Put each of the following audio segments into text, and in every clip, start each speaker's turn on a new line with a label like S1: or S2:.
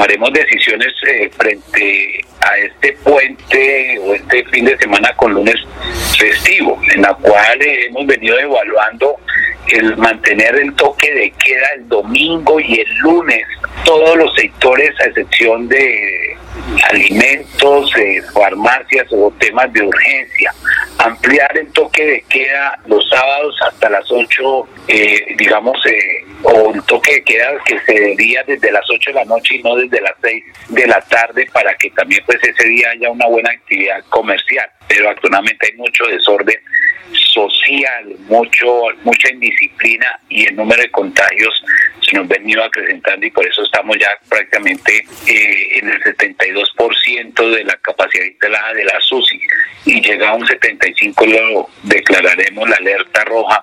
S1: tomaremos decisiones eh, frente a este puente o este fin de semana con lunes festivo, en la cual hemos venido evaluando el mantener el toque de queda el domingo y el lunes, todos los sectores a excepción de alimentos, eh, farmacias o temas de urgencia. Ampliar el toque de queda los sábados hasta las 8, eh, digamos, eh, o el toque de queda que se debía desde las 8 de la noche y no desde las 6 de la tarde para que también pues ese día haya una buena actividad comercial. Pero actualmente hay mucho desorden social, mucho mucha indisciplina y el número de contagios ha venido acrecentando y por eso estamos ya prácticamente eh, en el 72% de la capacidad instalada de la SUSI y llega a un 75 lo declararemos la alerta roja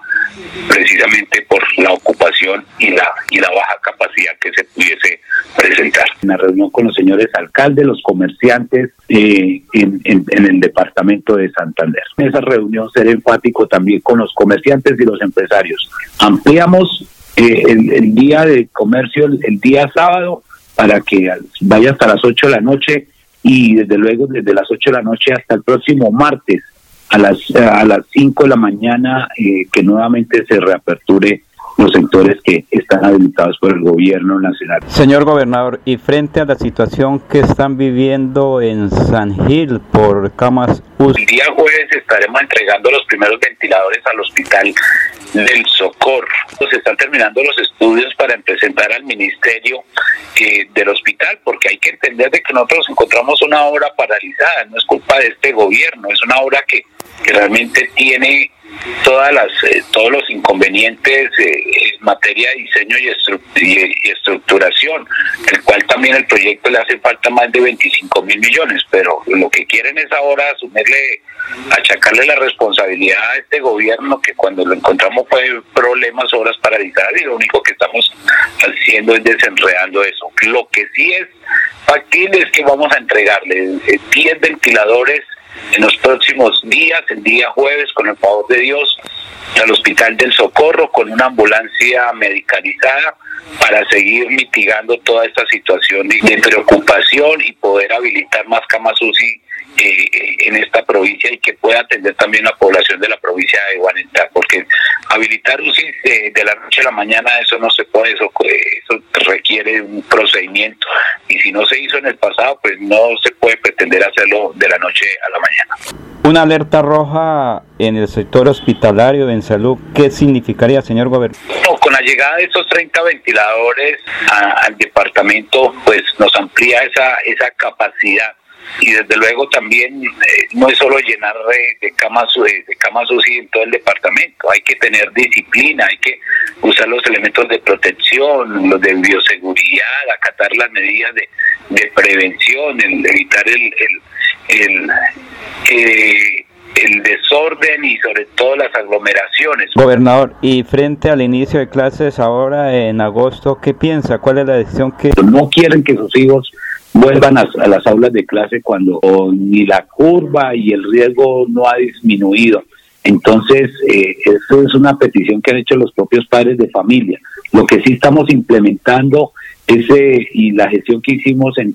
S1: precisamente por la ocupación y la y la baja capacidad que se pudiese presentar.
S2: En la reunión con los señores alcaldes, los comerciantes eh, en, en, el departamento de Santander. En esa reunión seré enfático también con los comerciantes y los empresarios. Ampliamos eh, el, día de comercio el, día sábado para que vaya hasta las 8 de la noche y desde luego desde las 8 de la noche hasta el próximo martes a las a las 5 de la mañana eh, que nuevamente se reaperture los sectores que están habilitados por el gobierno nacional.
S3: Señor gobernador, y frente a la situación que están viviendo en San Gil por camas
S1: UCI. El día jueves estaremos entregando los primeros ventiladores al hospital del Socorro. Se están terminando los estudios para presentar al ministerio eh, del hospital, porque hay que entender de que nosotros encontramos una obra paralizada, no es culpa de este gobierno, es una obra que, que realmente tiene todas las eh, todos los inconvenientes eh, en materia de diseño y, estructuración, el cual también el proyecto le hace falta más de 25 mil millones, pero lo que quieren es ahora asumirle, achacarle la responsabilidad a este gobierno que cuando lo encontramos fue problemas, obras paralizadas y lo único que estamos haciendo es desenredando eso. Lo que sí es factible es que vamos a entregarle 10 eh, ventiladores en los próximos días, el día jueves, con el favor de Dios, al Hospital del Socorro con una ambulancia medicalizada para seguir mitigando toda esta situación de preocupación y poder habilitar más camas UCI en esta provincia y que pueda atender también la población de la provincia de Guanentá, porque habilitar UCI de, la noche a la mañana eso no se puede, eso, eso requiere un procedimiento y si no se hizo en el pasado, pues no se puede pretender hacerlo de la noche a la mañana.
S3: Una alerta roja en el sector hospitalario en salud, ¿qué significaría, señor gobernador?
S1: con la llegada de estos 30 ventiladores al departamento, pues nos amplía esa, esa capacidad y desde luego también eh, no es solo llenar de, camas de, de camas UCI en todo el departamento, hay que tener disciplina, hay que usar los elementos de protección, los de bioseguridad, acatar las medidas de, prevención, evitar el, el, eh, el desorden y sobre todo las aglomeraciones.
S3: Gobernador, y frente al inicio de clases ahora en agosto, ¿qué piensa? ¿Cuál es la decisión que...
S2: No quieren que sus hijos vuelvan a, las aulas de clase cuando ni la curva y el riesgo no ha disminuido. Entonces, eh, eso es una petición que han hecho los propios padres de familia. Lo que sí estamos implementando ese y la gestión que hicimos en,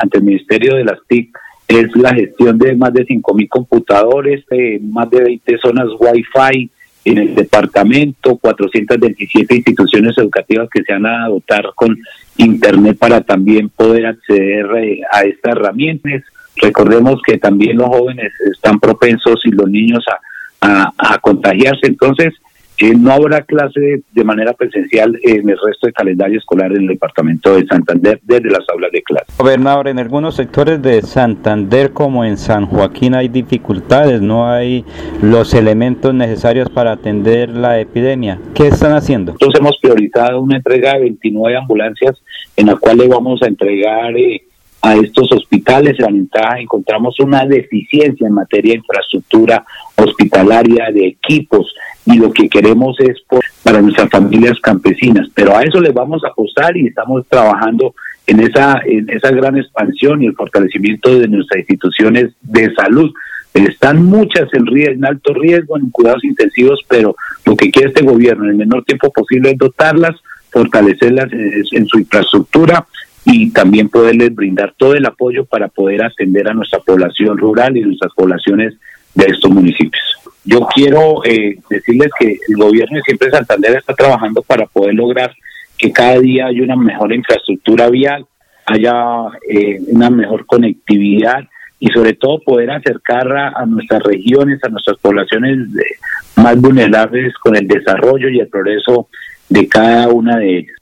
S2: ante el Ministerio de las TIC es la gestión de más de 5.000 computadores, eh, más de 20 zonas Wi-Fi en el departamento, 427 instituciones educativas que se van a dotar con Internet para también poder acceder eh, a estas herramientas. Recordemos que también los jóvenes están propensos y los niños a, a contagiarse. Entonces, no habrá clase de manera presencial en el resto del calendario escolar en el departamento de Santander desde las aulas de clase.
S3: Gobernador, en algunos sectores de Santander como en San Joaquín hay dificultades, no hay los elementos necesarios para atender la epidemia. ¿Qué están haciendo?
S2: Nosotros hemos priorizado una entrega de 29 ambulancias en la cual le vamos a entregar... Eh, a estos hospitales. En la ventaja encontramos una deficiencia en materia de infraestructura hospitalaria, de equipos, y lo que queremos es para nuestras familias campesinas. Pero a eso le vamos a apostar y estamos trabajando en esa, en esa gran expansión y el fortalecimiento de nuestras instituciones de salud. Están muchas en, en alto riesgo, en cuidados intensivos, pero lo que quiere este gobierno en el menor tiempo posible es dotarlas, fortalecerlas en, su infraestructura
S1: y también poderles brindar todo el apoyo para poder atender a nuestra población rural y nuestras poblaciones de estos municipios. Yo quiero eh, decirles que el gobierno de Siempre Santander está trabajando para poder lograr que cada día haya una mejor infraestructura vial, haya eh, una mejor conectividad y sobre todo poder acercar a, nuestras regiones, a nuestras poblaciones más vulnerables con el desarrollo y el progreso de cada una de ellas.